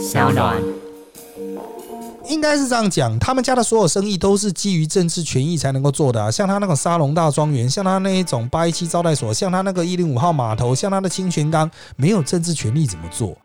小暖。应该是这样讲，他们家的所有生意都是基于政治权益才能够做的、啊，像他那个沙龙大庄园，像他那一种八一七招待所，像他那个一零五号码头，像他的清泉岗，没有政治权利怎么做？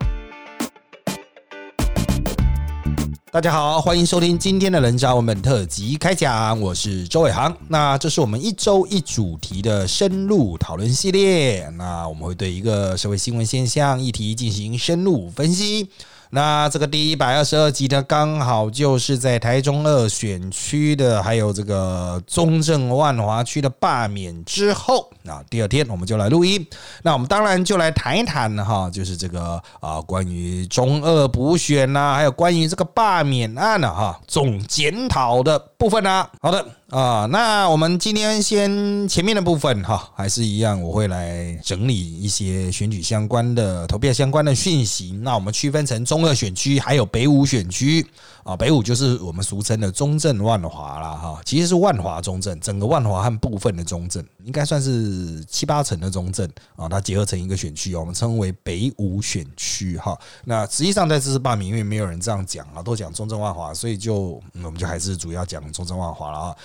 大家好，欢迎收听今天的人渣文本特辑开讲，我是周伟航。那这是我们一周一主题的深入讨论系列，那我们会对一个社会新闻现象议题进行深入分析。那这个第一百二十二集呢，刚好就是在台中二选区的，还有这个中正万华区的罢免之后，那第二天我们就来录音。那我们当然就来谈一谈哈，就是这个啊，关于中二补选呐，还有关于这个罢免案呢哈，总检讨的部分呢。好的。啊，那我们今天先前面的部分哈，还是一样，我会来整理一些选举相关的、投票相关的讯息。那我们区分成中二选区，还有北五选区。啊，北五就是我们俗称的中正万华啦，哈，其实是万华中正，整个万华和部分的中正，应该算是七八成的中正啊，它结合成一个选区，我们称为北五选区哈。那实际上在这次罢免，因为没有人这样讲啊，都讲中正万华，所以就我们就还是主要讲中正万华了啊。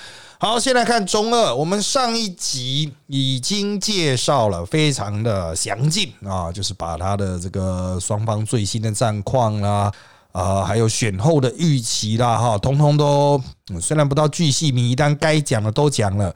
好，先来看中二，我们上一集已经介绍了，非常的详尽啊，就是把他的这个双方最新的战况啦。啊，还有选后的预期啦，哈，通通都虽然不到巨细靡，但该讲的都讲了。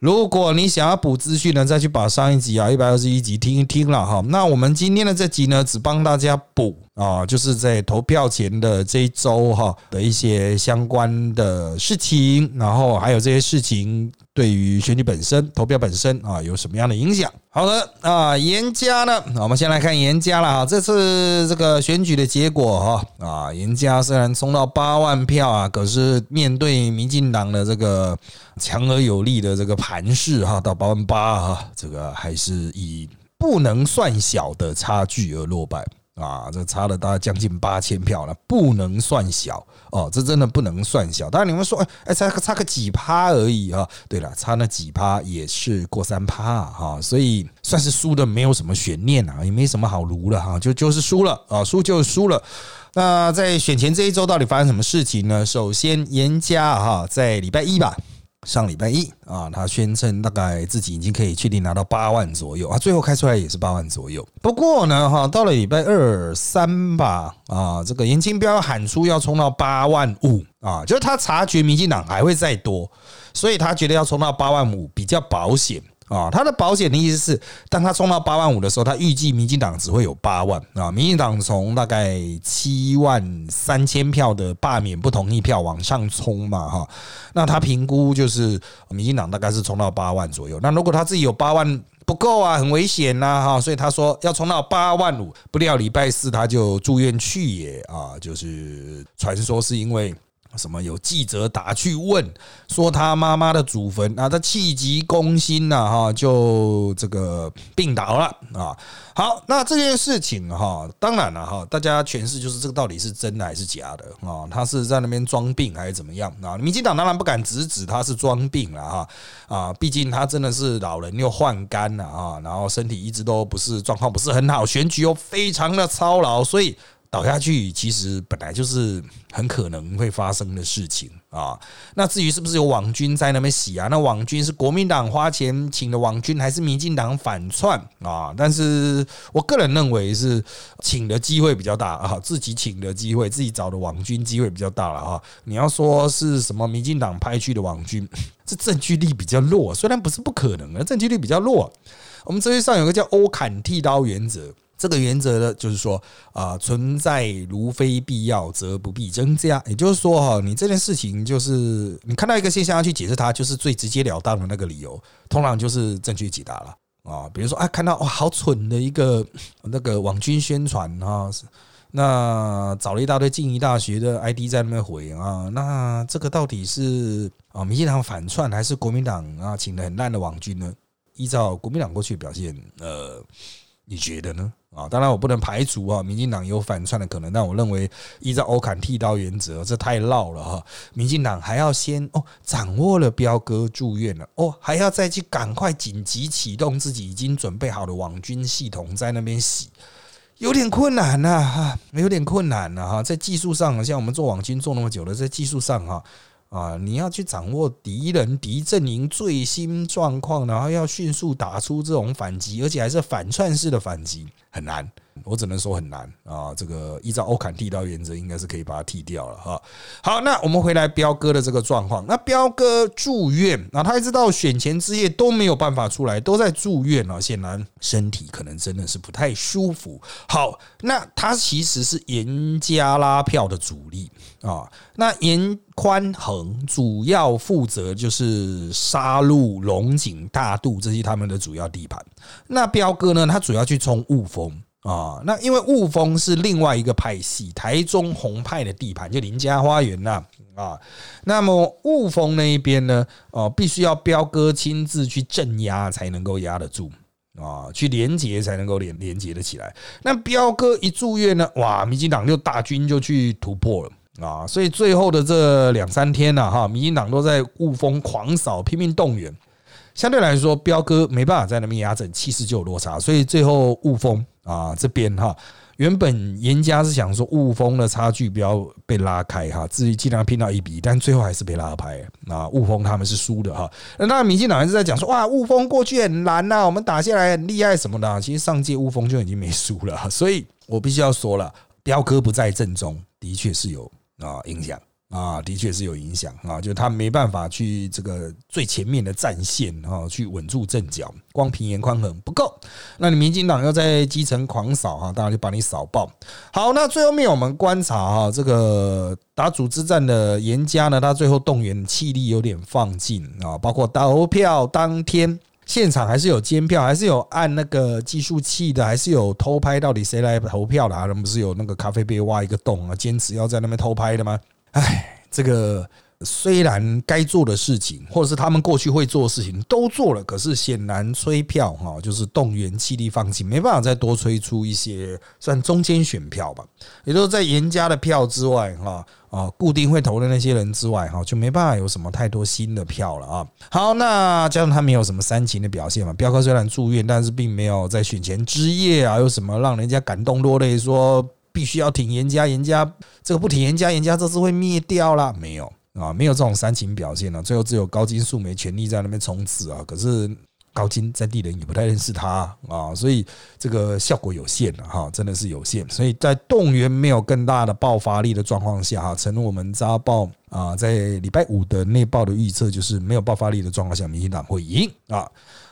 如果你想要补资讯呢，再去把上一集啊一百二十一集听一听了哈。那我们今天的这集呢，只帮大家补啊，就是在投票前的这一周哈的一些相关的事情，然后还有这些事情。对于选举本身、投票本身啊，有什么样的影响？好的啊，严家呢？我们先来看严家了哈。这次这个选举的结果哈啊，严家虽然冲到八万票啊，可是面对民进党的这个强而有力的这个盘势哈，到八万八哈，这个还是以不能算小的差距而落败。啊，这差了大概将近八千票了，不能算小哦，这真的不能算小。当然你们说，哎，差个差个几趴而已啊。对了，差那几趴也是过三趴哈，所以算是输的没有什么悬念啊，也没什么好撸了哈，就就是输了啊，输就输了。那在选前这一周到底发生什么事情呢？首先，严家哈在礼拜一吧。上礼拜一啊，他宣称大概自己已经可以确定拿到八万左右啊，最后开出来也是八万左右。不过呢，哈，到了礼拜二三吧，啊，这个严金彪喊出要冲到八万五啊，就是他察觉民进党还会再多，所以他觉得要冲到八万五比较保险。啊，他的保险的意思是，当他冲到八万五的时候，他预计民进党只会有八万啊。民进党从大概七万三千票的罢免不同意票往上冲嘛，哈。那他评估就是民进党大概是冲到八万左右。那如果他自己有八万不够啊，很危险呐，哈。所以他说要冲到八万五，不料礼拜四他就住院去也啊，就是传说是因为。什么有记者打去问，说他妈妈的祖坟啊，他气急攻心呐，哈，就这个病倒了啊。好，那这件事情哈，当然了哈，大家诠释就是这个到底是真的还是假的啊？他是在那边装病还是怎么样啊？民进党当然不敢直指他是装病了哈啊，毕竟他真的是老人又患肝了啊，然后身体一直都不是状况不是很好，选举又非常的操劳，所以。倒下去，其实本来就是很可能会发生的事情啊。那至于是不是有网军在那边洗啊？那网军是国民党花钱请的网军，还是民进党反串啊？但是我个人认为是请的机会比较大啊，自己请的机会，自己找的网军机会比较大了啊。你要说是什么民进党派去的网军，这证据力比较弱，虽然不是不可能啊，证据力比较弱。我们哲学上有个叫欧坎剃刀原则。这个原则呢，就是说啊，存在如非必要，则不必增加。也就是说哈，你这件事情就是你看到一个现象要去解释它，就是最直截了当的那个理由，通常就是正确解答了啊。比如说啊，看到哇，好蠢的一个 那个网军宣传啊，那找了一大堆静宜大学的 ID 在那边回啊，那这个到底是啊民进党反串，还是国民党啊请的很烂的网军呢？依照国民党过去表现，呃，你觉得呢？啊，当然我不能排除啊，民进党有反串的可能，但我认为依照欧坎剃刀原则，这太绕了哈。民进党还要先哦掌握了彪哥住院了哦，还要再去赶快紧急启动自己已经准备好的网军系统在那边洗，有点困难呐，哈，有点困难了哈，在技术上，像我们做网军做那么久了，在技术上哈。啊你要去掌握敌人敌阵营最新状况，然后要迅速打出这种反击，而且还是反串式的反击，很难。我只能说很难啊！这个依照欧坎剃刀原则，应该是可以把它剃掉了哈。好，那我们回来彪哥的这个状况。那彪哥住院啊，他一直到选前之夜都没有办法出来，都在住院啊。显然身体可能真的是不太舒服。好，那他其实是严加拉票的主力啊。那严宽恒主要负责就是杀戮龙井大渡这些他们的主要地盘。那彪哥呢，他主要去冲雾峰。啊，那因为雾峰是另外一个派系，台中红派的地盘，就林家花园呐啊。那么雾峰那一边呢，哦，必须要彪哥亲自去镇压才能够压得住啊，去连接才能够连连接的起来。那彪哥一住院呢，哇，民进党就大军就去突破了啊，所以最后的这两三天呢，哈，民进党都在雾峰狂扫，拼命动员。相对来说，彪哥没办法在那边压阵，气势就有落差，所以最后雾峰。啊，这边哈，原本严家是想说雾峰的差距不要被拉开哈，至于尽量拼到一比，但最后还是被拉开。啊，雾峰他们是输的哈。那民进党还是在讲说，哇，雾峰过去很难呐，我们打下来很厉害什么的。其实上届雾峰就已经没输了，所以我必须要说了，彪哥不在阵中，的确是有啊影响。啊，的确是有影响啊，就他没办法去这个最前面的战线啊，去稳住阵脚，光平严宽衡不够。那你民进党要在基层狂扫哈，当然就把你扫爆。好，那最后面我们观察哈，这个打组织战的严家呢，他最后动员气力有点放尽啊，包括投票当天现场还是有监票，还是有按那个计数器的，还是有偷拍到底谁来投票的啊？人不是有那个咖啡杯挖一个洞啊，坚持要在那边偷拍的吗？哎，这个虽然该做的事情，或者是他们过去会做的事情都做了，可是显然催票哈，就是动员气力放弃，没办法再多催出一些算中间选票吧。也就是在严家的票之外哈啊，固定会投的那些人之外哈，就没办法有什么太多新的票了啊。好，那加上他没有什么煽情的表现嘛，彪哥虽然住院，但是并没有在选前之夜啊有什么让人家感动落泪说。必须要挺严家，严家这个不挺严家，严家这次会灭掉了。没有啊，没有这种煽情表现了。最后只有高金素梅全力在那边冲刺啊。可是高金在地人也不太认识他啊，所以这个效果有限了哈，真的是有限。所以在动员没有更大的爆发力的状况下哈，成我们扎报啊，在礼拜五的内报的预测就是没有爆发力的状况下，民进党会赢啊。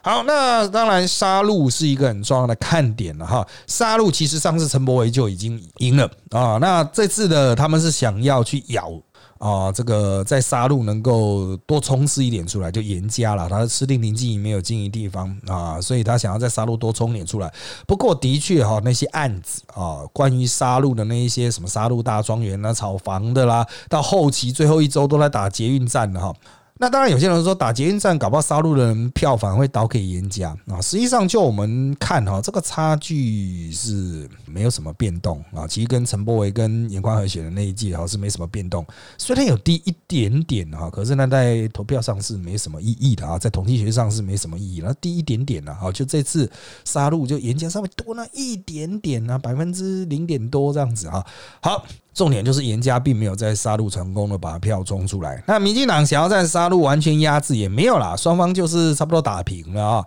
好，那当然杀戮是一个很重要的看点了哈。杀戮其实上次陈柏维就已经赢了啊，那这次的他们是想要去咬啊，这个在杀戮能够多冲刺一点出来，就严加了。他吃定临经营没有经营地方啊，所以他想要在杀戮多冲点出来。不过的确哈，那些案子啊，关于杀戮的那一些什么杀戮大庄园啊、炒房的啦，到后期最后一周都在打捷运战的哈。那当然，有些人说打捷运站搞不好杀戮的人票房会倒给严家啊。实际上，就我们看哈，这个差距是没有什么变动啊。其实跟陈柏维跟严宽和选的那一届哈是没什么变动，虽然有低一点点哈，可是呢在投票上是没什么意义的啊，在统计学上是没什么意义，那低一点点了哈。就这次杀戮就严家稍微多那一点点啊，百分之零点多这样子哈。好。重点就是严家并没有在杀戮成功的把票冲出来，那民进党想要在杀戮完全压制也没有啦，双方就是差不多打平了啊。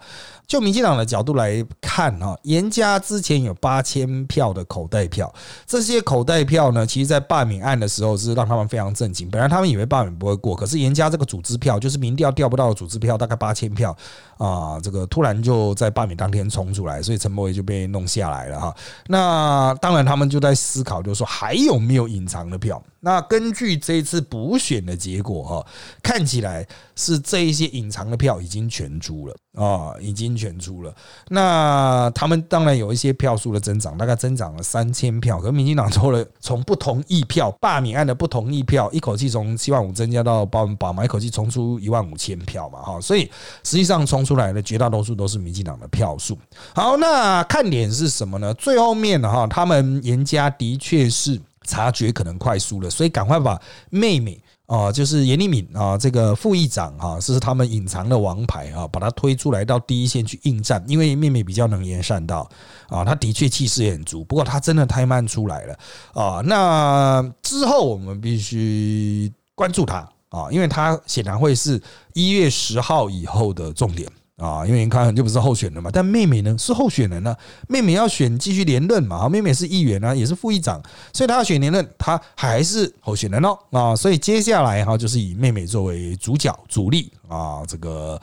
就民进党的角度来看啊，严家之前有八千票的口袋票，这些口袋票呢，其实在罢免案的时候是让他们非常震惊。本来他们以为罢免不会过，可是严家这个组织票，就是民调调不到的组织票，大概八千票啊，这个突然就在罢免当天冲出来，所以陈柏伟就被弄下来了哈。那当然他们就在思考，就是说还有没有隐藏的票？那根据这次补选的结果哈，看起来是这一些隐藏的票已经全出了啊，已经全出了。那他们当然有一些票数的增长，大概增长了三千票。可民进党抽了从不同意票罢免案的不同意票，一口气从七万五增加到八万八嘛，一口气冲出一万五千票嘛哈。所以实际上冲出来的绝大多数都是民进党的票数。好，那看点是什么呢？最后面哈，他们严家的确是。察觉可能快输了，所以赶快把妹妹啊，就是严立敏啊，这个副议长哈，是他们隐藏的王牌啊，把他推出来到第一线去应战，因为妹妹比较能言善道啊，他的确气势也很足，不过他真的太慢出来了啊。那之后我们必须关注他啊，因为他显然会是一月十号以后的重点。啊，因为你看就不是候选人嘛，但妹妹呢是候选人呢，妹妹要选继续连任嘛，妹妹是议员啊，也是副议长，所以她要选连任，她还是候选人哦啊，所以接下来哈就是以妹妹作为主角主力啊，这个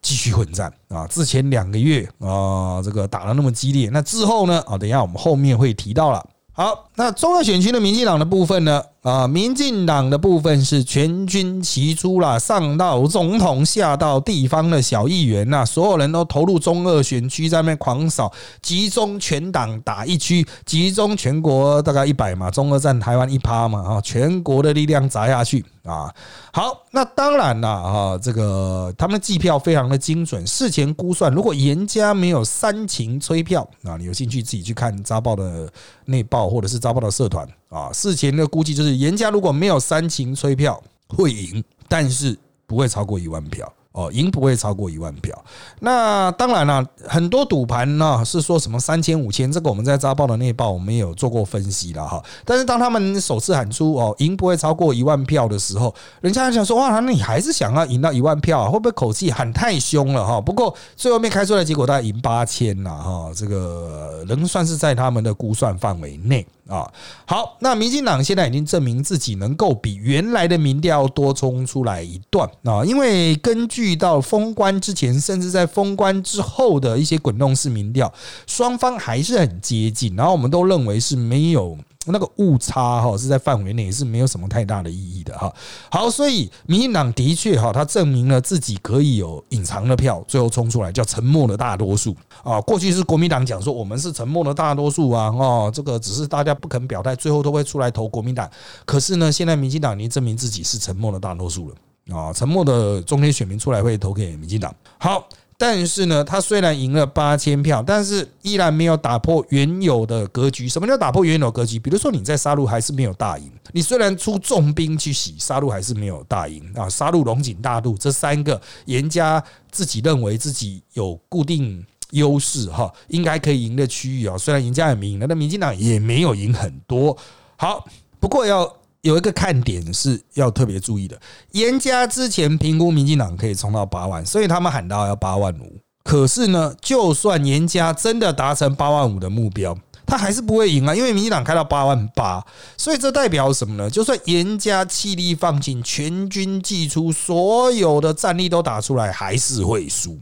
继续混战。啊，之前两个月啊这个打的那么激烈，那之后呢啊，等一下我们后面会提到了。好，那中二选区的民进党的部分呢？啊，民进党的部分是全军齐出啦，上到总统，下到地方的小议员呐，所有人都投入中二选区，在那边狂扫，集中全党打一区，集中全国大概一百嘛，中二占台湾一趴嘛，啊，全国的力量砸下去啊。好，那当然了啊，这个他们的计票非常的精准，事前估算，如果严家没有煽情催票啊，你有兴趣自己去看扎报的内报或者是扎报的社团。啊，事前的估计就是严家如果没有煽情催票会赢，但是不会超过一万票。哦，赢不会超过一万票。那当然了，很多赌盘呢是说什么三千五千，这个我们在扎报的那报我们也有做过分析了哈。但是当他们首次喊出哦赢不会超过一万票的时候，人家还想说哇，那你还是想要赢到一万票啊？会不会口气喊太凶了哈？不过最后面开出来结果大概赢八千呐哈，这个仍算是在他们的估算范围内啊。好，那民进党现在已经证明自己能够比原来的民调多冲出来一段啊，因为根据。到封关之前，甚至在封关之后的一些滚动式民调，双方还是很接近，然后我们都认为是没有那个误差哈，是在范围内，是没有什么太大的意义的哈。好，所以民进党的确哈，他证明了自己可以有隐藏的票，最后冲出来叫沉默的大多数啊。过去是国民党讲说我们是沉默的大多数啊，哦，这个只是大家不肯表态，最后都会出来投国民党。可是呢，现在民进党已经证明自己是沉默的大多数了。啊，沉默的中间选民出来会投给民进党。好，但是呢，他虽然赢了八千票，但是依然没有打破原有的格局。什么叫打破原有格局？比如说你在杀戮还是没有大赢，你虽然出重兵去洗杀戮，还是没有大赢啊。杀戮、龙井、大陆这三个严家自己认为自己有固定优势哈，应该可以赢的区域啊。虽然严家也赢了，那民进党也没有赢很多。好，不过要。有一个看点是要特别注意的，严家之前评估民进党可以冲到八万，所以他们喊到要八万五。可是呢，就算严家真的达成八万五的目标。他还是不会赢啊，因为民进党开到八万八，所以这代表什么呢？就算严家气力放尽，全军祭出，所有的战力都打出来，还是会输。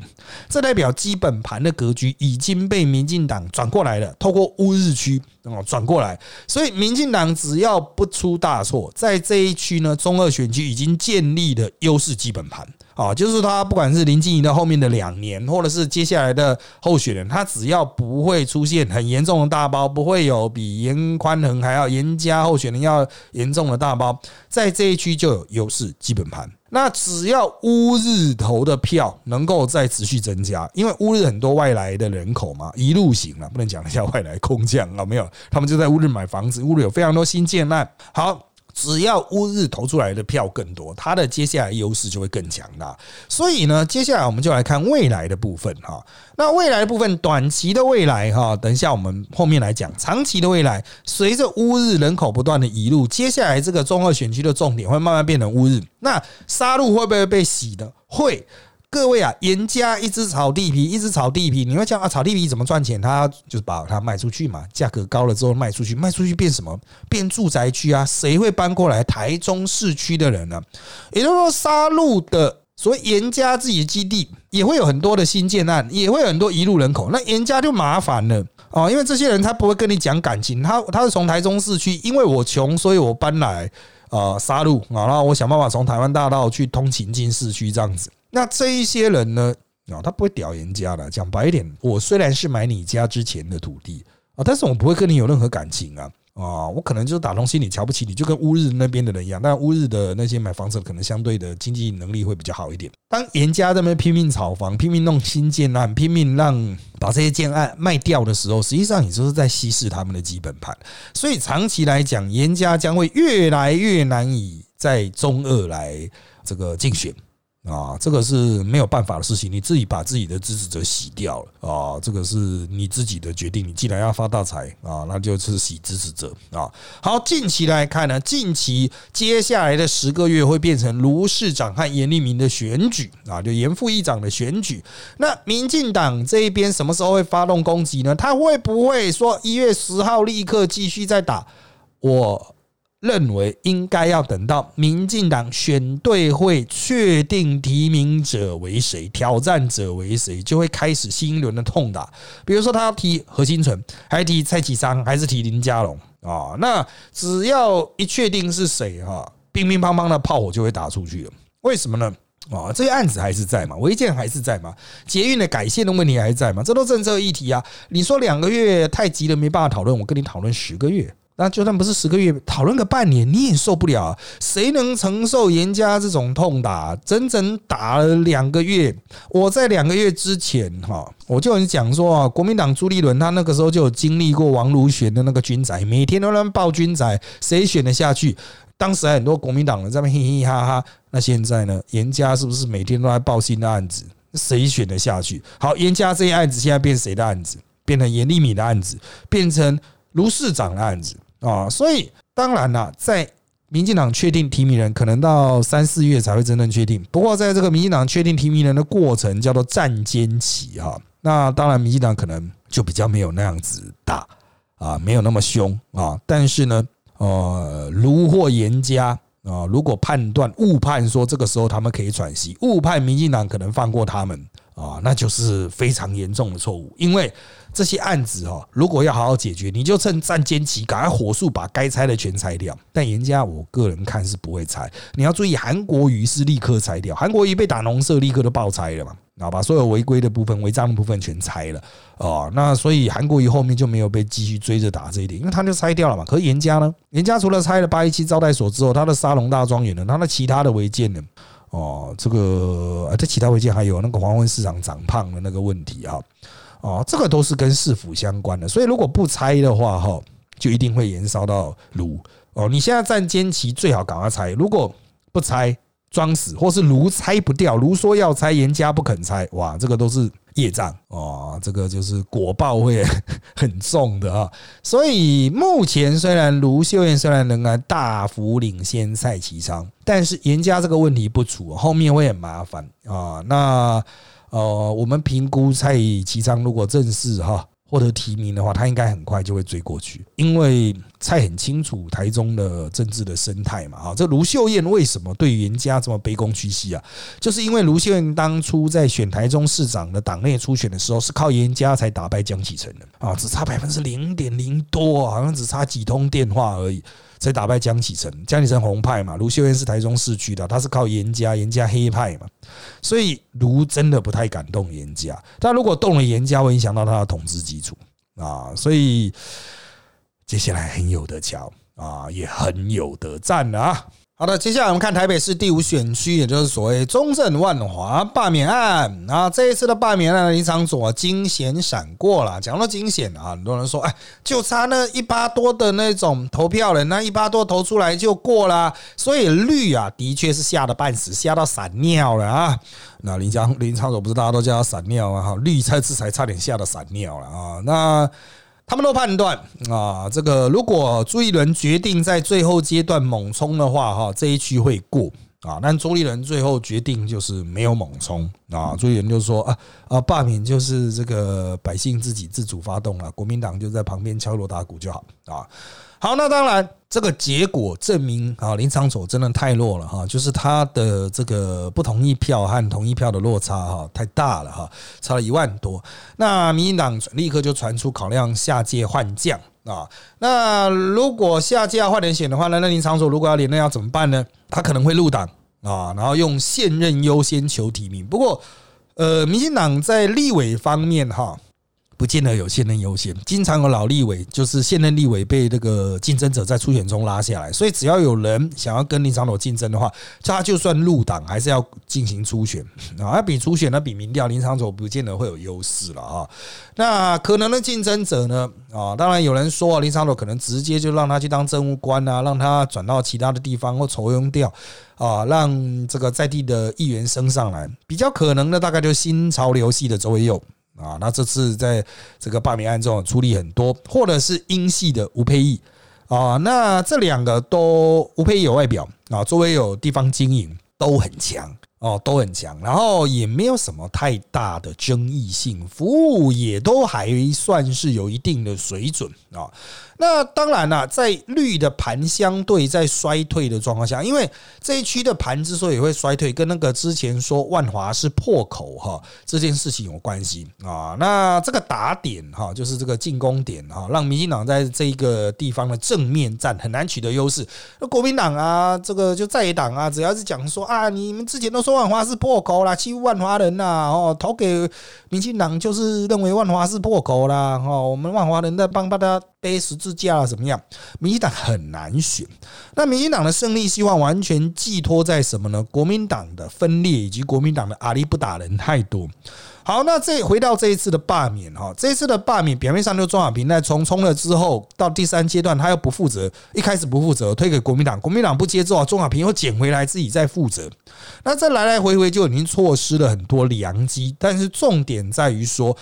这代表基本盘的格局已经被民进党转过来了，透过乌日区哦转过来，所以民进党只要不出大错，在这一区呢，中二选区已经建立了优势基本盘。啊，就是他不管是林静怡的后面的两年，或者是接下来的候选人，他只要不会出现很严重的大包，不会有比严宽恒还要严加候选人要严重的大包，在这一区就有优势基本盘。那只要乌日投的票能够再持续增加，因为乌日很多外来的人口嘛，一路行啊，不能讲一下外来空降啊，没有，他们就在乌日买房子，乌日有非常多新建案。好。只要乌日投出来的票更多，它的接下来优势就会更强大。所以呢，接下来我们就来看未来的部分哈。那未来的部分，短期的未来哈，等一下我们后面来讲。长期的未来，随着乌日人口不断的移入，接下来这个中二选区的重点会慢慢变成乌日。那杀戮会不会被洗的？会。各位啊，严家一直炒地皮，一直炒地皮，你会讲啊，炒地皮怎么赚钱？他就是把它卖出去嘛，价格高了之后卖出去，卖出去变什么？变住宅区啊？谁会搬过来？台中市区的人呢？也就是说，杀戮的所谓严家自己的基地也会有很多的新建案，也会有很多移入人口，那严家就麻烦了啊，因为这些人他不会跟你讲感情，他他是从台中市区，因为我穷，所以我搬来啊杀戮啊，然后我想办法从台湾大道去通勤进市区这样子。那这一些人呢？啊，他不会屌人家的。讲白一点，我虽然是买你家之前的土地啊，但是我不会跟你有任何感情啊。啊，我可能就是打从心里瞧不起你，就跟乌日那边的人一样。但乌日的那些买房子可能相对的经济能力会比较好一点。当严家在那边拼命炒房、拼命弄新建案、拼命让把这些建案卖掉的时候，实际上也就是在稀释他们的基本盘。所以长期来讲，严家将会越来越难以在中二来这个竞选。啊，这个是没有办法的事情，你自己把自己的支持者洗掉了啊，这个是你自己的决定。你既然要发大财啊，那就是洗支持者啊。好，近期来看呢，近期接下来的十个月会变成卢市长和严立明的选举啊，就严副议长的选举。那民进党这一边什么时候会发动攻击呢？他会不会说一月十号立刻继续再打？我。认为应该要等到民进党选对会确定提名者为谁、挑战者为谁，就会开始新一轮的痛打。比如说，他要提何新存，还提蔡启昌，还是提林佳龙啊？那只要一确定是谁哈，乒乒乓乓的炮火就会打出去了。为什么呢？啊，这个案子还是在嘛，违建还是在嘛，捷运的改线的问题还在嘛，这都政策议题啊。你说两个月太急了，没办法讨论，我跟你讨论十个月。那就算不是十个月，讨论个半年，你也受不了。啊谁能承受严家这种痛打？整整打了两个月。我在两个月之前，哈，我就很讲说啊，国民党朱立伦他那个时候就有经历过王如玄的那个军宅，每天都能报军宅，谁选得下去？当时很多国民党人在那嘻嘻哈哈。那现在呢？严家是不是每天都在报新的案子？谁选得下去？好，严家这些案子现在变谁的案子？变成严立敏的案子，变成卢市长的案子。啊，所以当然了，在民进党确定提名人，可能到三四月才会真正确定。不过，在这个民进党确定提名人的过程，叫做战间期哈。那当然，民进党可能就比较没有那样子大啊，没有那么凶啊。但是呢，呃，如或严家啊，如果判断误判说这个时候他们可以喘息，误判民进党可能放过他们啊，那就是非常严重的错误，因为。这些案子哦，如果要好好解决，你就趁战间期赶快火速把该拆的全拆掉。但严家，我个人看是不会拆。你要注意，韩国瑜是立刻拆掉，韩国瑜被打农舍，立刻都爆拆了嘛，啊，把所有违规的部分、违章的部分全拆了哦。那所以韩国瑜后面就没有被继续追着打这一点，因为他就拆掉了嘛。可是严家呢？严家除了拆了八一七招待所之后，他的沙龙大庄园呢，他的其他的违建呢？哦，这个啊，这其他违建还有那个黄昏市场长胖的那个问题啊。哦，这个都是跟市府相关的，所以如果不拆的话，哈，就一定会延烧到炉。哦，你现在站坚旗，最好赶快拆。如果不拆，装死，或是炉拆不掉，炉说要拆，严家不肯拆，哇，这个都是业障哦，这个就是果报会 很重的啊。所以目前虽然卢秀燕虽然仍然大幅领先蔡其昌，但是严家这个问题不除，后面会很麻烦啊。那。呃，我们评估蔡其昌如果正式哈获得提名的话，他应该很快就会追过去，因为蔡很清楚台中的政治的生态嘛。啊，这卢秀燕为什么对严家这么卑躬屈膝啊？就是因为卢秀燕当初在选台中市长的党内初选的时候，是靠严家才打败江启臣的啊，只差百分之零点零多，好像只差几通电话而已。才打败江启臣，江启臣红派嘛，卢秀燕是台中市区的，他是靠严家，严家黑派嘛，所以卢真的不太敢动严家，但如果动了严家，会影响到他的统治基础。啊，所以接下来很有得瞧啊，也很有得战啊。好的，接下来我们看台北市第五选区，也就是所谓中正万华罢免案啊。这一次的罢免案，林场左惊险闪过了。讲到惊险啊，很多人说，哎，就差那一八多的那种投票人，那一八多投出来就过了。所以绿啊，的确是吓得半死，吓到闪尿了啊。那林江林场左不是大家都叫他闪尿啊？哈，绿这次才差点吓得闪尿了啊。那。他们都判断啊，这个如果朱立伦决定在最后阶段猛冲的话，哈，这一区会过啊。但朱立伦最后决定就是没有猛冲啊。朱立伦就说啊啊，罢免就是这个百姓自己自主发动了，国民党就在旁边敲锣打鼓就好啊。好，那当然，这个结果证明啊，林长佐真的太弱了哈，就是他的这个不同意票和同意票的落差哈太大了哈，差了一万多。那民进党立刻就传出考量下届换将啊，那如果下届要换人选的话呢，那林长佐如果要连任要怎么办呢？他可能会入党啊，然后用现任优先求提名。不过，呃，民进党在立委方面哈。不见得有现任优先，经常有老立委就是现任立委被这个竞争者在初选中拉下来，所以只要有人想要跟林长佐竞争的话，他就算入党还是要进行初选啊，那比初选那比民调，林长佐不见得会有优势了啊。那可能的竞争者呢啊，当然有人说林长佐可能直接就让他去当政务官啊，让他转到其他的地方或筹用掉啊，让这个在地的议员升上来，比较可能的大概就新潮流系的周围佑。啊，那这次在这个罢免案中出力很多，或者是英系的吴佩义啊，那这两个都吴佩义有外表啊，周围有地方经营都很强。哦，都很强，然后也没有什么太大的争议性，服务也都还算是有一定的水准啊。那当然了，在绿的盘相对在衰退的状况下，因为这一区的盘之所以会衰退，跟那个之前说万华是破口哈这件事情有关系啊。那这个打点哈，就是这个进攻点哈，让民进党在这一个地方的正面战很难取得优势。那国民党啊，这个就在野党啊，只要是讲说啊，你们之前都说万华是破口啦，欺负万华人呐，哦，投给民进党就是认为万华是破口啦，哦，我们万华人在帮大家。背十字架啊，怎么样？民进党很难选。那民进党的胜利希望完全寄托在什么呢？国民党的分裂以及国民党的阿里不打人太多。好，那这回到这一次的罢免哈，这一次的罢免表面上就庄小平在重冲了之后，到第三阶段他又不负责，一开始不负责推给国民党，国民党不接之后，庄小平又捡回来自己再负责。那这来来回回就已经错失了很多良机。但是重点在于说。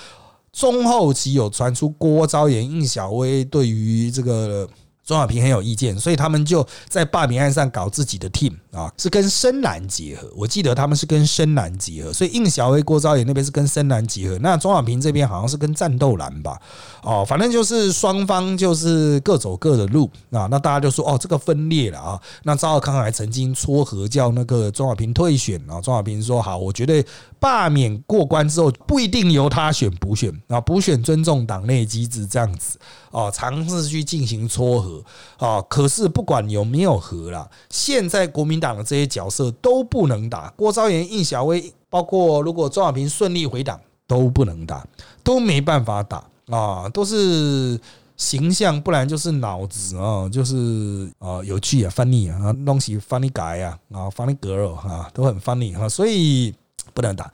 中后期有传出郭昭言、应小薇对于这个。钟小平很有意见，所以他们就在罢免案上搞自己的 team 啊，是跟深蓝结合。我记得他们是跟深蓝结合，所以应小薇、郭昭也那边是跟深蓝结合。那钟小平这边好像是跟战斗蓝吧？哦，反正就是双方就是各走各的路啊。那大家就说哦，这个分裂了啊。那赵少康还曾经撮合叫那个钟小平退选啊。钟小平说好，我觉得罢免过关之后不一定由他选补选啊，补选尊重党内机制这样子。哦，尝试去进行撮合啊，可是不管有没有合啦，现在国民党的这些角色都不能打。郭昭言、应小薇，包括如果庄小平顺利回党，都不能打，都没办法打啊，都是形象，不然就是脑子啊，就是啊有趣啊，funny 啊，东西 funny guy 啊，啊 funny girl 啊，都很 funny 哈，所以不能打。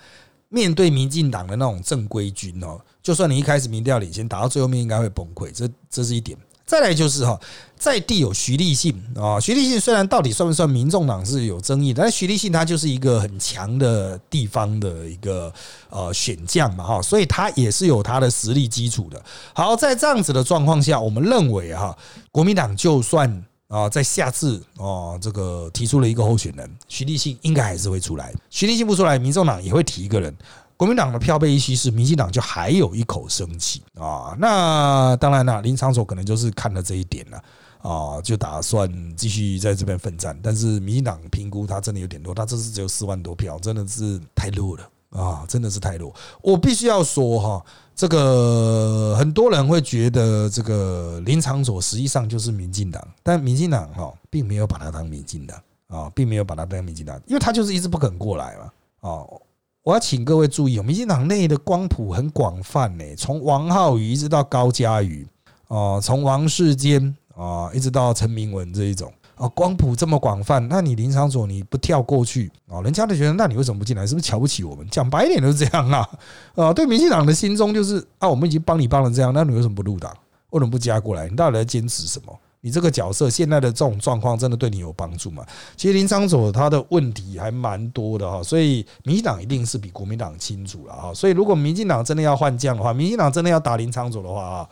面对民进党的那种正规军哦。就算你一开始民调领先，打到最后面应该会崩溃，这这是一点。再来就是哈，在地有徐立信啊，徐立信虽然到底算不算民众党是有争议，但是徐立信他就是一个很强的地方的一个呃选将嘛哈，所以他也是有他的实力基础的。好，在这样子的状况下，我们认为哈，国民党就算啊在下次啊这个提出了一个候选人，徐立信应该还是会出来。徐立信不出来，民众党也会提一个人。国民党的票被一稀释，民进党就还有一口生气啊！那当然了，林长佐可能就是看了这一点了啊，就打算继续在这边奋战。但是民进党评估他真的有点多，他这次只有四万多票，真的是太弱了啊！真的是太弱。我必须要说哈，这个很多人会觉得这个林长佐实际上就是民进党，但民进党哈并没有把他当民进党啊，并没有把他当民进党，因为他就是一直不肯过来嘛哦。我要请各位注意哦，民进党内的光谱很广泛呢，从王浩宇一直到高嘉瑜，哦，从王世坚啊一直到陈明文这一种，啊，光谱这么广泛，那你林长佐你不跳过去啊？人家就觉得那你为什么不进来？是不是瞧不起我们？讲白一点都是这样啊，啊，对民进党的心中就是啊，我们已经帮你帮了这样，那你为什么不入党？为什么不加过来？你到底在坚持什么？你这个角色现在的这种状况，真的对你有帮助吗？其实林昌佐他的问题还蛮多的哈，所以民进党一定是比国民党清楚了哈。所以如果民进党真的要换将的话，民进党真的要打林昌佐的话啊，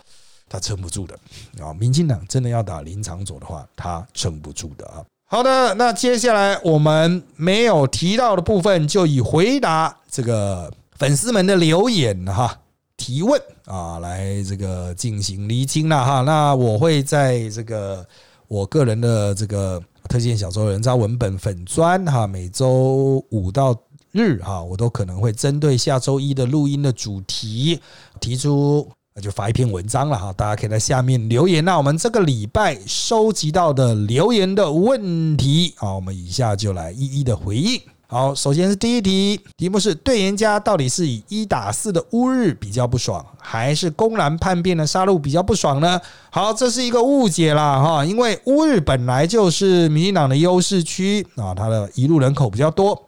他撑不住的啊。民进党真的要打林昌佐的话，他撑不住的啊。好的，那接下来我们没有提到的部分，就以回答这个粉丝们的留言哈。提问啊，来这个进行厘清了哈。那我会在这个我个人的这个特荐小说人造文本粉砖哈，每周五到日哈，我都可能会针对下周一的录音的主题提出，就发一篇文章了哈。大家可以在下面留言。那我们这个礼拜收集到的留言的问题啊，我们以下就来一一的回应。好，首先是第一题，题目是对严家到底是以一打四的乌日比较不爽，还是公然叛变的杀戮比较不爽呢？好，这是一个误解啦哈，因为乌日本来就是民进党的优势区啊，它的一路人口比较多。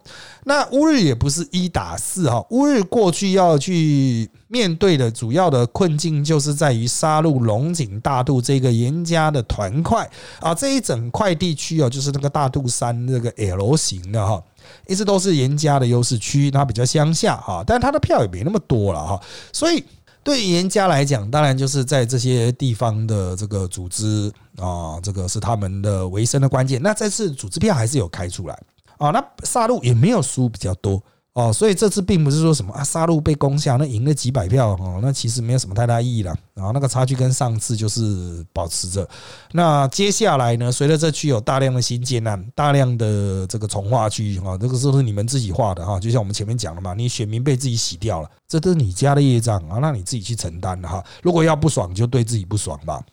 那乌日也不是一打四哈，乌日过去要去面对的主要的困境，就是在于杀戮龙井大渡这个严家的团块啊，这一整块地区哦，就是那个大肚山那个 L 型的哈，一直都是严家的优势区，它比较乡下哈，但它的票也没那么多了哈，所以对严家来讲，当然就是在这些地方的这个组织啊，这个是他们的维生的关键。那这次组织票还是有开出来。啊，那杀戮也没有输比较多哦，所以这次并不是说什么啊杀戮被攻下，那赢了几百票哦，那其实没有什么太大意义了。然后那个差距跟上次就是保持着。那接下来呢，随着这区有大量的新建案，大量的这个从化区啊，这个都是你们自己画的哈，就像我们前面讲的嘛，你选民被自己洗掉了，这都是你家的业障啊，那你自己去承担的哈。如果要不爽，就对自己不爽吧。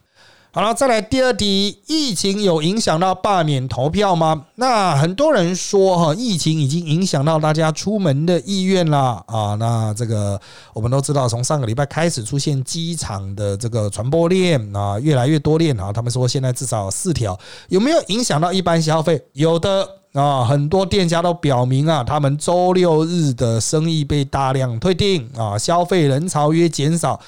好了，再来第二题，疫情有影响到罢免投票吗？那很多人说哈，疫情已经影响到大家出门的意愿了啊。那这个我们都知道，从上个礼拜开始出现机场的这个传播链啊，越来越多链啊。他们说现在至少四条，有没有影响到一般消费？有的啊，很多店家都表明啊，他们周六日的生意被大量退订啊，消费人潮约减少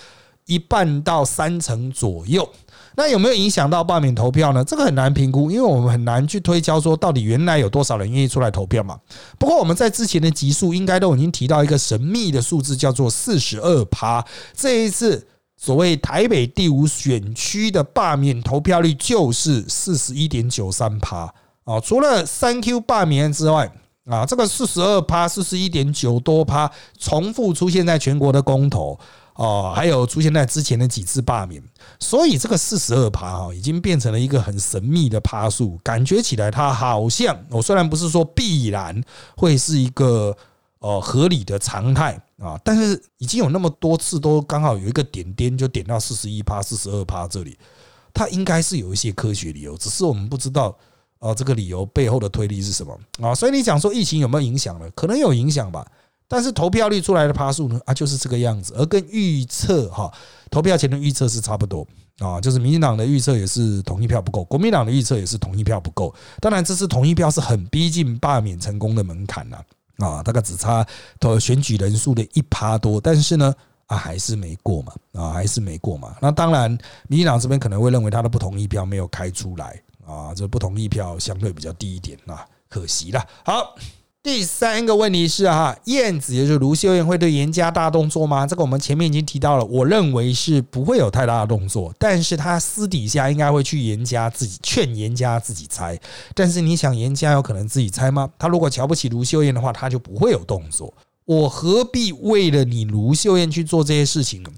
一半到三成左右。那有没有影响到罢免投票呢？这个很难评估，因为我们很难去推敲说到底原来有多少人愿意出来投票嘛。不过我们在之前的集数应该都已经提到一个神秘的数字，叫做四十二趴。这一次所谓台北第五选区的罢免投票率就是四十一点九三趴啊。除了三 Q 罢免之外啊，这个四十二趴、四十一点九多趴重复出现在全国的公投。哦，还有出现在之前的几次罢免，所以这个四十二趴哈，已经变成了一个很神秘的趴数，感觉起来它好像，我虽然不是说必然会是一个呃合理的常态啊，但是已经有那么多次都刚好有一个点点就点到四十一趴、四十二趴这里，它应该是有一些科学理由，只是我们不知道啊这个理由背后的推力是什么啊，所以你讲说疫情有没有影响呢？可能有影响吧。但是投票率出来的趴数呢啊就是这个样子，而跟预测哈投票前的预测是差不多啊，就是民进党的预测也是同意票不够，国民党的预测也是同意票不够。当然这次同意票是很逼近罢免成功的门槛了啊，大概只差投选举人数的一趴多，但是呢啊还是没过嘛啊还是没过嘛。那当然民进党这边可能会认为他的不同意票没有开出来啊，这不同意票相对比较低一点啊，可惜了。好。第三个问题是哈，燕子也就是卢秀燕会对严家大动作吗？这个我们前面已经提到了，我认为是不会有太大的动作，但是他私底下应该会去严家自己劝严家自己猜。但是你想严家有可能自己猜吗？他如果瞧不起卢秀燕的话，他就不会有动作。我何必为了你卢秀燕去做这些事情呢？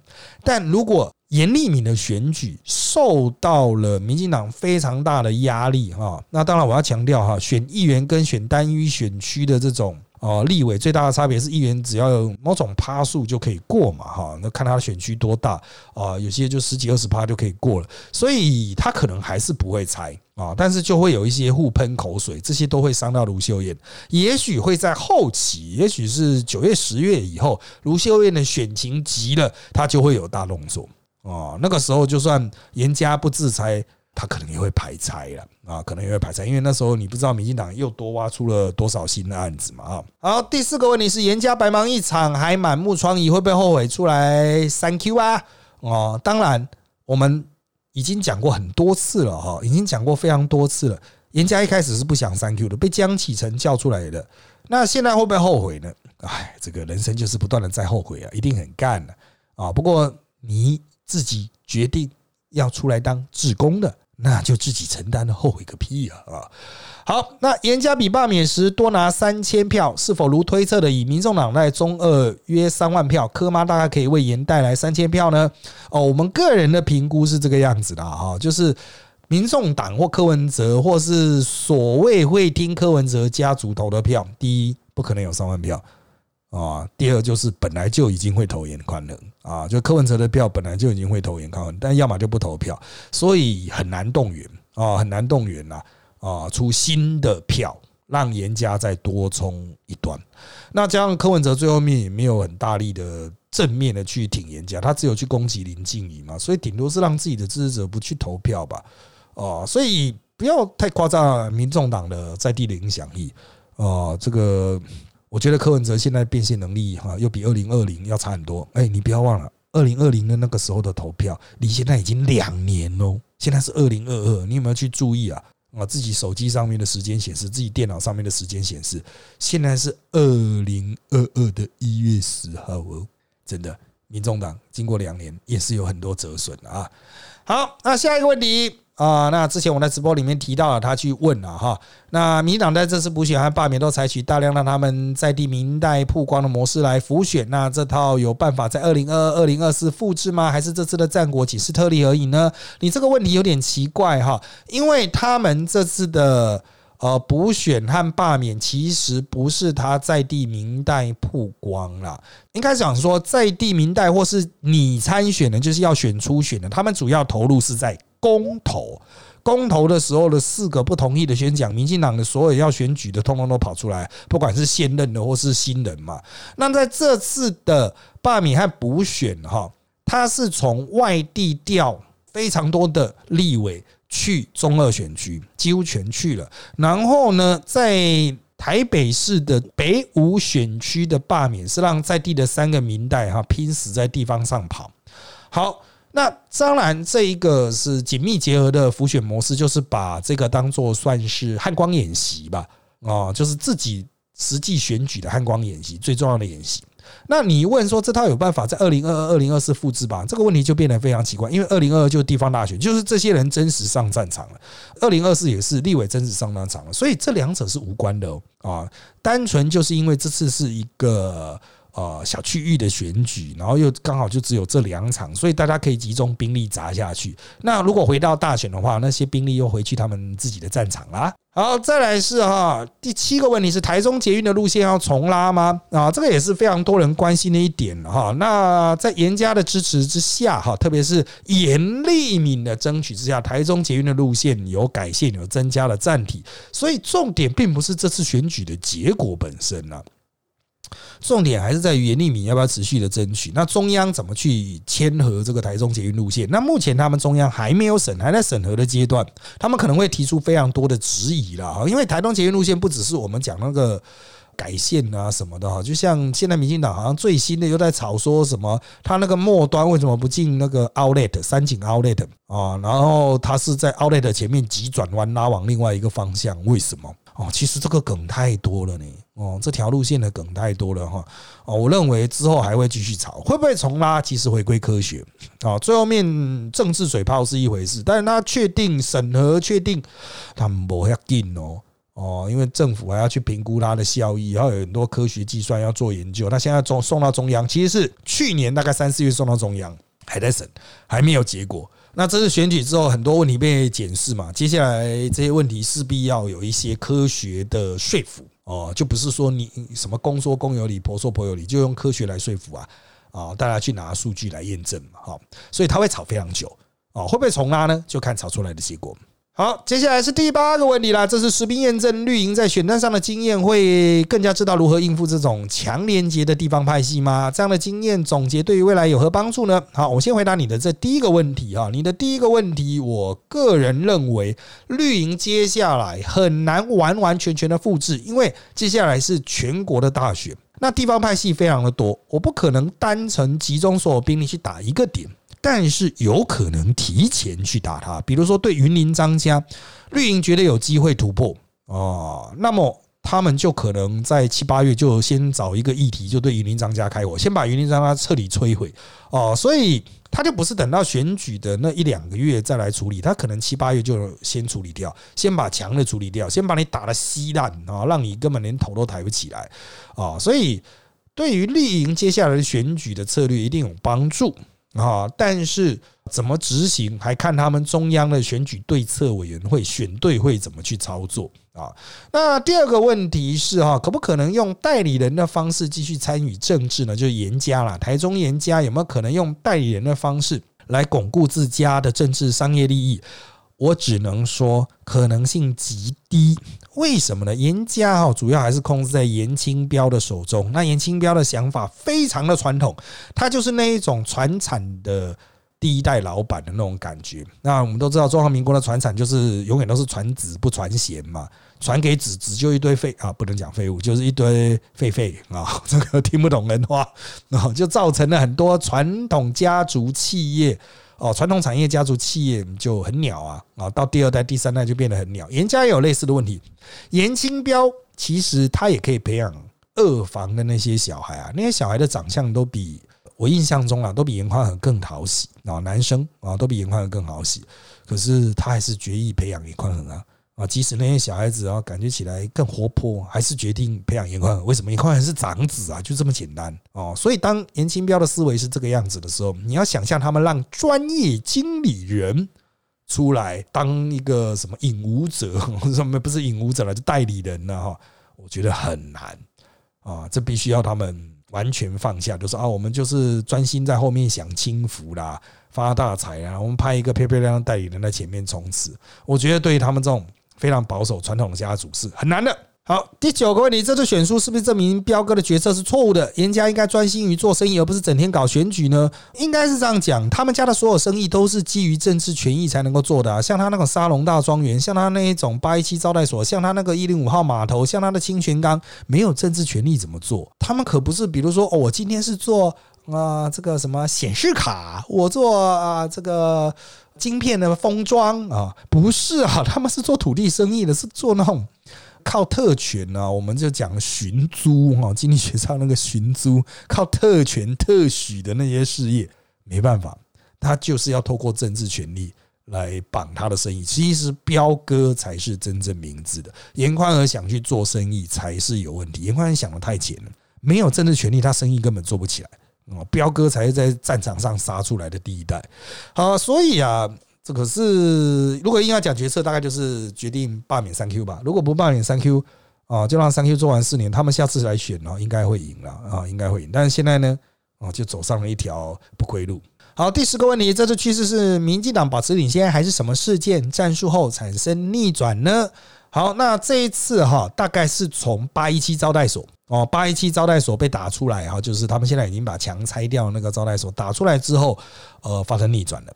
但如果严立敏的选举受到了民进党非常大的压力哈，那当然我要强调哈，选议员跟选单一选区的这种哦立委最大的差别是议员只要有某种趴数就可以过嘛哈，那看他的选区多大啊，有些就十几二十趴就可以过了，所以他可能还是不会猜啊，但是就会有一些互喷口水，这些都会伤到卢秀燕，也许会在后期，也许是九月十月以后，卢秀燕的选情急了，他就会有大动作。哦，那个时候就算严家不制裁，他可能也会排拆了啊，可能也会排拆，因为那时候你不知道民进党又多挖出了多少新的案子嘛啊。好，第四个问题是严家白忙一场，还满目疮痍，会不会后悔出来三 Q 啊？哦，当然，我们已经讲过很多次了哈，已经讲过非常多次了。严家一开始是不想三 Q 的，被江启臣叫出来的，那现在会不会后悔呢？哎，这个人生就是不断的在后悔啊，一定很干的啊。不过你。自己决定要出来当职工的，那就自己承担了，后悔个屁啊！啊，好，那严家比罢免时多拿三千票，是否如推测的，以民众党在中二约三万票，柯妈大概可以为严带来三千票呢？哦，我们个人的评估是这个样子的哈，就是民众党或柯文哲，或是所谓会听柯文哲家族投的票，第一不可能有三万票。啊，第二就是本来就已经会投严宽了啊，就柯文哲的票本来就已经会投严宽仁，但要么就不投票，所以很难动员啊，很难动员呐啊，出新的票让严家再多冲一段。那加上柯文哲最后面也没有很大力的正面的去挺严家，他只有去攻击林静怡嘛，所以顶多是让自己的支持者不去投票吧。哦，所以不要太夸张，民众党的在地的影响力。哦，这个我觉得柯文哲现在变现能力哈，又比二零二零要差很多。哎，你不要忘了，二零二零的那个时候的投票，离现在已经两年喽。现在是二零二二，你有没有去注意啊？啊，自己手机上面的时间显示，自己电脑上面的时间显示，现在是二零二二的一月十号哦。真的，民众党经过两年也是有很多折损啊。好，那下一个问题。啊，那之前我在直播里面提到了，他去问了哈。那民党在这次补选和罢免都采取大量让他们在地明代曝光的模式来辅选，那这套有办法在二零二二、二零二四复制吗？还是这次的战果仅是特例而已呢？你这个问题有点奇怪哈，因为他们这次的呃补选和罢免其实不是他在地明代曝光了，应该讲说在地明代或是你参选的，就是要选初选的，他们主要投入是在。公投，公投的时候的四个不同意的宣讲，民进党的所有要选举的，通通都跑出来，不管是现任的或是新人嘛。那在这次的罢免和补选，哈，他是从外地调非常多的立委去中二选区，几乎全去了。然后呢，在台北市的北五选区的罢免，是让在地的三个民代哈拼死在地方上跑。好。那当然，这一个是紧密结合的浮选模式，就是把这个当做算是汉光演习吧，啊，就是自己实际选举的汉光演习最重要的演习。那你问说这套有办法在二零二二、二零二四复制吧？这个问题就变得非常奇怪，因为二零二二就是地方大选，就是这些人真实上战场了；二零二四也是立委真实上战场了，所以这两者是无关的哦啊，单纯就是因为这次是一个。呃，小区域的选举，然后又刚好就只有这两场，所以大家可以集中兵力砸下去。那如果回到大选的话，那些兵力又回去他们自己的战场啦。好，再来是哈，第七个问题是台中捷运的路线要重拉吗？啊，这个也是非常多人关心的一点哈。那在严家的支持之下哈，特别是严立敏的争取之下，台中捷运的路线有改线，有增加了站体，所以重点并不是这次选举的结果本身呢。重点还是在于严立敏要不要持续的争取？那中央怎么去签合这个台中捷运路线？那目前他们中央还没有审，还在审核的阶段，他们可能会提出非常多的质疑了哈因为台中捷运路线不只是我们讲那个改线啊什么的哈，就像现在民进党好像最新的又在吵说什么，他那个末端为什么不进那个 Outlet 三井 Outlet 啊？然后他是在 Outlet 前面急转弯拉往另外一个方向，为什么？哦，其实这个梗太多了呢。哦，这条路线的梗太多了哈。哦，我认为之后还会继续炒，会不会重拉？其实回归科学啊。最后面政治水泡是一回事，但是他确定审核，确定他们不要进哦。哦，因为政府还要去评估它的效益，还有很多科学计算要做研究。那现在中送到中央，其实是去年大概三四月送到中央，还在审，还没有结果。那这次选举之后，很多问题被检视嘛，接下来这些问题势必要有一些科学的说服哦，就不是说你什么公说公有理，婆说婆有理，就用科学来说服啊啊，大家去拿数据来验证嘛，哈，所以他会吵非常久啊，会不会重拉呢？就看吵出来的结果。好，接下来是第八个问题啦。这是实兵验证绿营在选战上的经验，会更加知道如何应付这种强连接的地方派系吗？这样的经验总结对于未来有何帮助呢？好，我先回答你的这第一个问题哈。你的第一个问题，我个人认为绿营接下来很难完完全全的复制，因为接下来是全国的大选，那地方派系非常的多，我不可能单纯集中所有兵力去打一个点。但是有可能提前去打他，比如说对云林张家绿营觉得有机会突破。哦，那么他们就可能在七八月就先找一个议题，就对云林张家开火，先把云林张家彻底摧毁。哦，所以他就不是等到选举的那一两个月再来处理，他可能七八月就先处理掉，先把强的处理掉，先把你打的稀烂啊，让你根本连头都抬不起来。啊，所以对于绿营接下来的选举的策略一定有帮助。啊，但是怎么执行，还看他们中央的选举对策委员会选对会怎么去操作啊？那第二个问题是哈，可不可能用代理人的方式继续参与政治呢？就是严家啦，台中严家有没有可能用代理人的方式来巩固自家的政治商业利益？我只能说可能性极低。为什么呢？严家哈主要还是控制在严清标的手中。那严清标的想法非常的传统，他就是那一种传产的第一代老板的那种感觉。那我们都知道，中华民国的传产就是永远都是传子不传贤嘛，传给子子就一堆废啊，不能讲废物，就是一堆废废啊，这个听不懂人话，然后就造成了很多传统家族企业。哦，传统产业家族企业就很鸟啊啊，到第二代、第三代就变得很鸟。严家也有类似的问题。严清标其实他也可以培养二房的那些小孩啊，那些小孩的长相都比我印象中啊，都比严宽恒更讨喜啊，男生啊都比严宽恒更好喜。可是他还是决意培养严宽恒啊。啊，即使那些小孩子啊，感觉起来更活泼，还是决定培养严宽。为什么严宽恒是长子啊？就这么简单哦。所以当严清标的思维是这个样子的时候，你要想象他们让专业经理人出来当一个什么引舞者，什么不是引舞者了，就代理人了哈。我觉得很难啊，这必须要他们完全放下，就说啊，我们就是专心在后面享清福啦，发大财啊。我们派一个漂漂亮亮代理人在前面冲刺。我觉得对于他们这种。非常保守传统的家族是很难的。好，第九个问题，这次选书是不是证明彪哥的决策是错误的？严家应该专心于做生意，而不是整天搞选举呢？应该是这样讲，他们家的所有生意都是基于政治权益才能够做的啊。像他那个沙龙大庄园，像他那一种八一七招待所，像他那个一零五号码头，像他的清泉岗，没有政治权利怎么做？他们可不是，比如说哦，我今天是做啊这个什么显示卡，我做啊这个。晶片的封装啊，不是啊，他们是做土地生意的，是做那种靠特权啊，我们就讲寻租哈，经济学上那个寻租，靠特权特许的那些事业，没办法，他就是要透过政治权力来绑他的生意。其实彪哥才是真正明智的，严宽和想去做生意才是有问题。严宽和想的太浅了，没有政治权力，他生意根本做不起来。哦，彪哥才是在战场上杀出来的第一代，好，所以啊，这个是如果硬要讲决策，大概就是决定罢免三 Q 吧。如果不罢免三 Q，啊，就让三 Q 做完四年，他们下次来选哦，应该会赢了啊，应该会赢。但是现在呢，啊，就走上了一条不归路。好，第十个问题，这次趋势是民进党保持领先，还是什么事件战术后产生逆转呢？好，那这一次哈，大概是从八一七招待所。哦，八一七招待所被打出来哈，就是他们现在已经把墙拆掉，那个招待所打出来之后，呃，发生逆转了，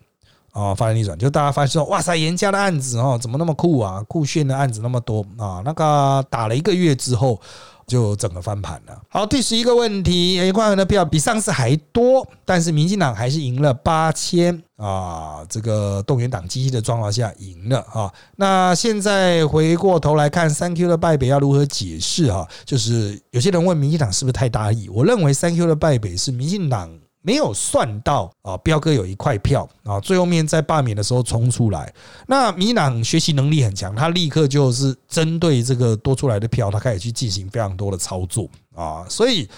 哦，发生逆转，就大家发现说，哇塞，严家的案子哦，怎么那么酷啊？酷炫的案子那么多啊，那个打了一个月之后。就整个翻盘了。好，第十一个问题，严宽恒的票比上次还多，但是民进党还是赢了八千啊！这个动员党机器的状况下赢了啊。那现在回过头来看三 Q 的败北要如何解释啊？就是有些人问民进党是不是太大意？我认为三 Q 的败北是民进党。没有算到啊，彪哥有一块票啊，最后面在罢免的时候冲出来。那民党学习能力很强，他立刻就是针对这个多出来的票，他开始去进行非常多的操作啊，所以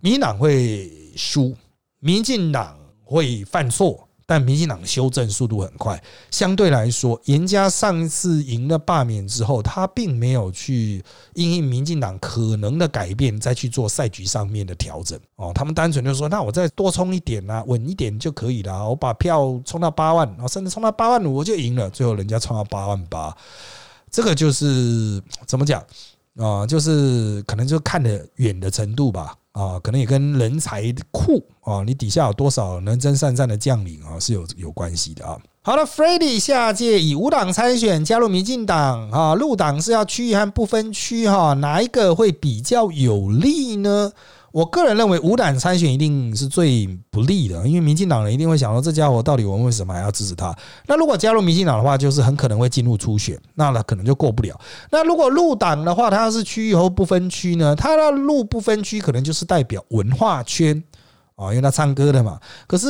民党会输，民进党会犯错。但民进党修正速度很快，相对来说，严家上一次赢了罢免之后，他并没有去因应民进党可能的改变，再去做赛局上面的调整哦。他们单纯就说：“那我再多冲一点啊，稳一点就可以了。我把票冲到八万，然后甚至冲到八万五，我就赢了。最后人家冲到八万八，这个就是怎么讲啊？就是可能就看得远的程度吧。”啊，可能也跟人才库啊，你底下有多少能征善战的将领啊，是有有关系的啊。好了 f r e d d y 下届以无党参选加入民进党啊，入党是要区域和不分区哈，哪一个会比较有利呢？我个人认为无党参选一定是最不利的，因为民进党人一定会想到这家伙到底我们为什么还要支持他？那如果加入民进党的话，就是很可能会进入初选，那他可能就过不了。那如果入党的话，他要是区域和不分区呢？他的入不分区可能就是代表文化圈啊，因为他唱歌的嘛。可是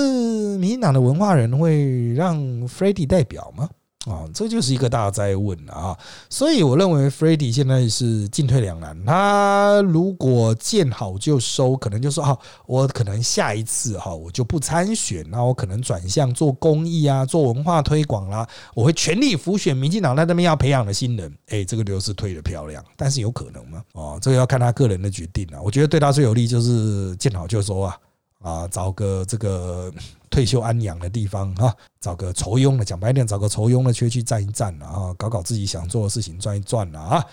民进党的文化人会让 f r e d d y 代表吗？啊，这就是一个大灾问啊！所以我认为 f r e d d y 现在是进退两难。他如果见好就收，可能就说：“哦，我可能下一次哈，我就不参选，那我可能转向做公益啊，做文化推广啦，我会全力辅选民进党在那边要培养的新人。”哎，这个流是推的漂亮，但是有可能吗？哦，这个要看他个人的决定啊。我觉得对他最有利就是见好就收啊。啊，找个这个退休安养的地方哈，找个愁庸的，讲白点，找个愁庸的去去站一站啊，搞搞自己想做的事情，转一转啊。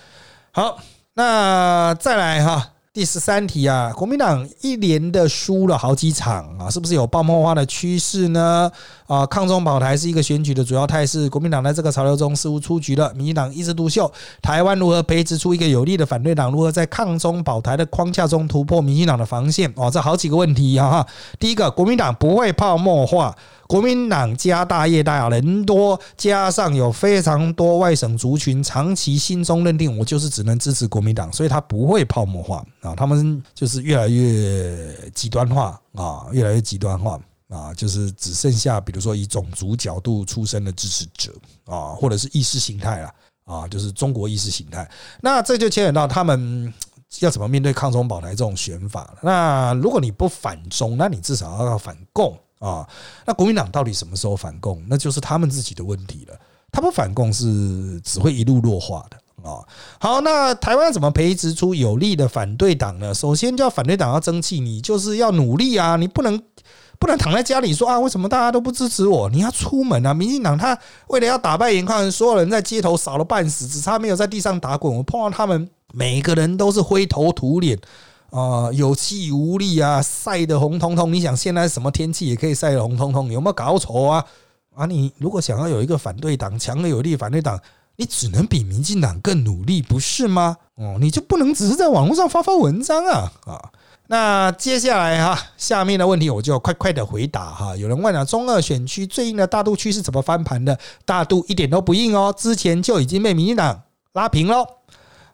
好，那再来哈。第十三题啊，国民党一连的输了好几场啊，是不是有泡沫化的趋势呢？啊，抗中保台是一个选举的主要态势，国民党在这个潮流中似乎出局了，民进党一枝独秀。台湾如何培植出一个有力的反对党？如何在抗中保台的框架中突破民进党的防线？哦，这好几个问题啊！哈第一个，国民党不会泡沫化。国民党家大业大，人多，加上有非常多外省族群长期心中认定我就是只能支持国民党，所以他不会泡沫化啊，他们就是越来越极端化啊，越来越极端化啊，就是只剩下比如说以种族角度出身的支持者啊，或者是意识形态啊，啊，就是中国意识形态，那这就牵扯到他们要怎么面对抗中保台这种选法那如果你不反中，那你至少要反共。啊，那国民党到底什么时候反共？那就是他们自己的问题了。他不反共是只会一路弱化的啊。好，那台湾怎么培植出有力的反对党呢？首先叫反对党要争气，你就是要努力啊，你不能不能躺在家里说啊，为什么大家都不支持我？你要出门啊！民进党他为了要打败严抗，所有人在街头扫了半死，只差没有在地上打滚。我碰到他们，每个人都是灰头土脸。啊，有气无力啊，晒得红彤彤。你想现在什么天气也可以晒得红彤彤，有没有搞错啊？啊，你如果想要有一个反对党，强而有力反对党，你只能比民进党更努力，不是吗？哦，你就不能只是在网络上发发文章啊啊！那接下来哈，下面的问题我就快快的回答哈。有人问了，中二选区最硬的大肚区是怎么翻盘的？大肚一点都不硬哦，之前就已经被民进党拉平喽。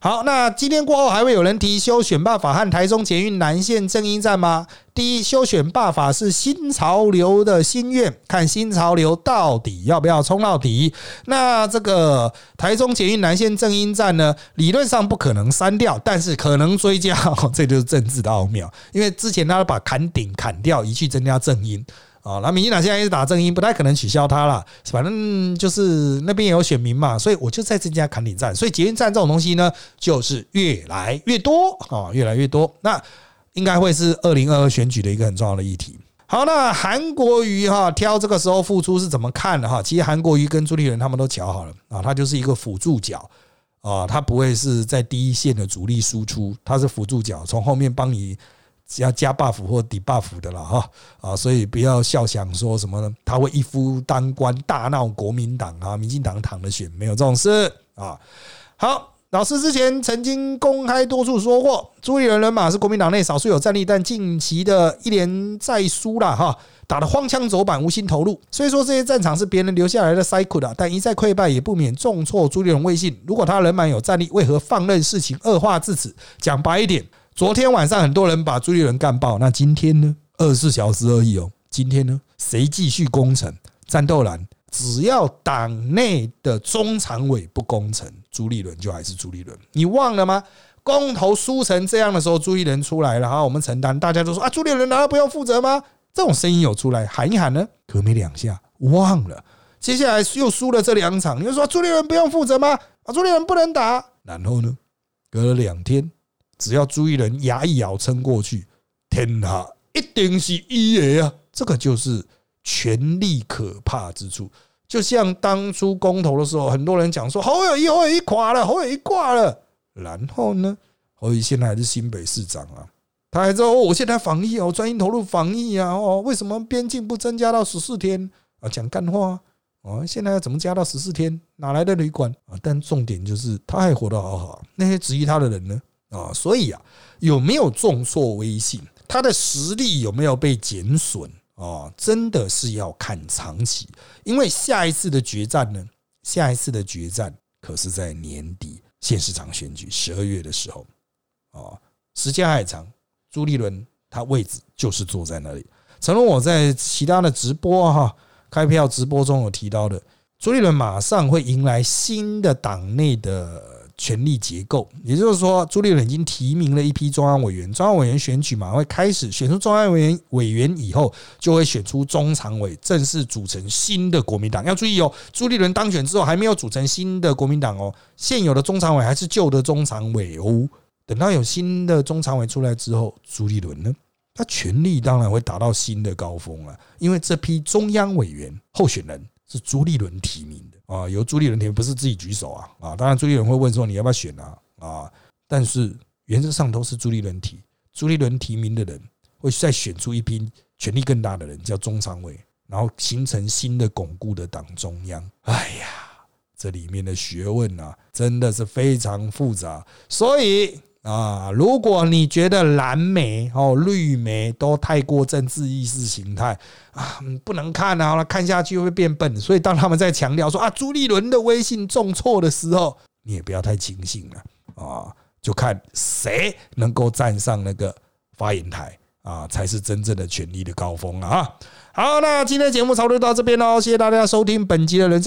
好，那今天过后还会有人提修选罢法和台中捷运南线正音站吗？第一，修选罢法是新潮流的心愿，看新潮流到底要不要冲到底。那这个台中捷运南线正音站呢，理论上不可能删掉，但是可能追加，这就是政治的奥妙。因为之前他把砍顶砍掉，一去增加正音。啊，那民进党现在一直打正音，不太可能取消它了。反正就是那边也有选民嘛，所以我就在增加坎顶站。所以捷运站这种东西呢，就是越来越多啊，越来越多。那应该会是二零二二选举的一个很重要的议题。好，那韩国瑜哈挑这个时候复出是怎么看的哈？其实韩国瑜跟朱立伦他们都瞧好了啊，他就是一个辅助角啊，他不会是在第一线的主力输出，他是辅助角，从后面帮你。只要加 buff 或抵 buff 的了哈啊，所以不要笑想说什么呢他会一夫当关大闹国民党啊，民进党躺着选没有这种事啊。好，老师之前曾经公开多处说过，朱立伦人马是国民党内少数有战力，但近期的一连再输了哈，打得荒腔走板，无心投入。虽说这些战场是别人留下来的 cycle 的，但一再溃败也不免重挫朱立伦威信。如果他人满有战力，为何放任事情恶化至此？讲白一点。昨天晚上很多人把朱立伦干爆，那今天呢？二十四小时而已哦。今天呢？谁继续攻城？战斗蓝，只要党内的中常委不攻城，朱立伦就还是朱立伦。你忘了吗？公投输成这样的时候，朱立伦出来了，哈，我们承担。大家都说啊，朱立伦难道不用负责吗？这种声音有出来喊一喊呢？可没两下，忘了。接下来又输了这两场，你就说朱立伦不用负责吗？啊，朱立伦不能打。然后呢？隔了两天。只要朱一人牙一咬撑过去，天下一定是一爷啊！这个就是权力可怕之处。就像当初公投的时候，很多人讲说侯友谊侯友谊垮了，侯友谊挂了。然后呢，侯友谊现在还是新北市长啊，他还说我现在防疫哦，专心投入防疫啊哦，为什么边境不增加到十四天啊？讲干话哦，现在要怎么加到十四天？哪来的旅馆啊？但重点就是他还活得好好，那些质疑他的人呢？啊，所以啊，有没有重挫威信？他的实力有没有被减损？啊，真的是要看长期，因为下一次的决战呢，下一次的决战可是在年底县市长选举十二月的时候，啊，时间还长。朱立伦他位置就是坐在那里。诚如我在其他的直播哈开票直播中有提到的，朱立伦马上会迎来新的党内的。权力结构，也就是说，朱立伦已经提名了一批中央委员，中央委员选举嘛，会开始选出中央委员委员以后，就会选出中常委，正式组成新的国民党。要注意哦，朱立伦当选之后还没有组成新的国民党哦，现有的中常委还是旧的中常委哦。等到有新的中常委出来之后，朱立伦呢他权力当然会达到新的高峰了，因为这批中央委员候选人是朱立伦提名的啊，由朱立伦提名，不是自己举手啊啊！当然朱立伦会问说你要不要选啊啊，但是原则上都是朱立伦提，朱立伦提名的人会再选出一批权力更大的人，叫中常委，然后形成新的巩固的党中央。哎呀，这里面的学问啊，真的是非常复杂，所以。啊，如果你觉得蓝莓哦、绿莓都太过政治意识形态啊，不能看啊，看下去会变笨。所以当他们在强调说啊，朱立伦的威信重挫的时候，你也不要太轻信了啊，就看谁能够站上那个发言台啊，才是真正的权力的高峰啊。好，那今天节目差不多到这边喽，谢谢大家收听本集的人。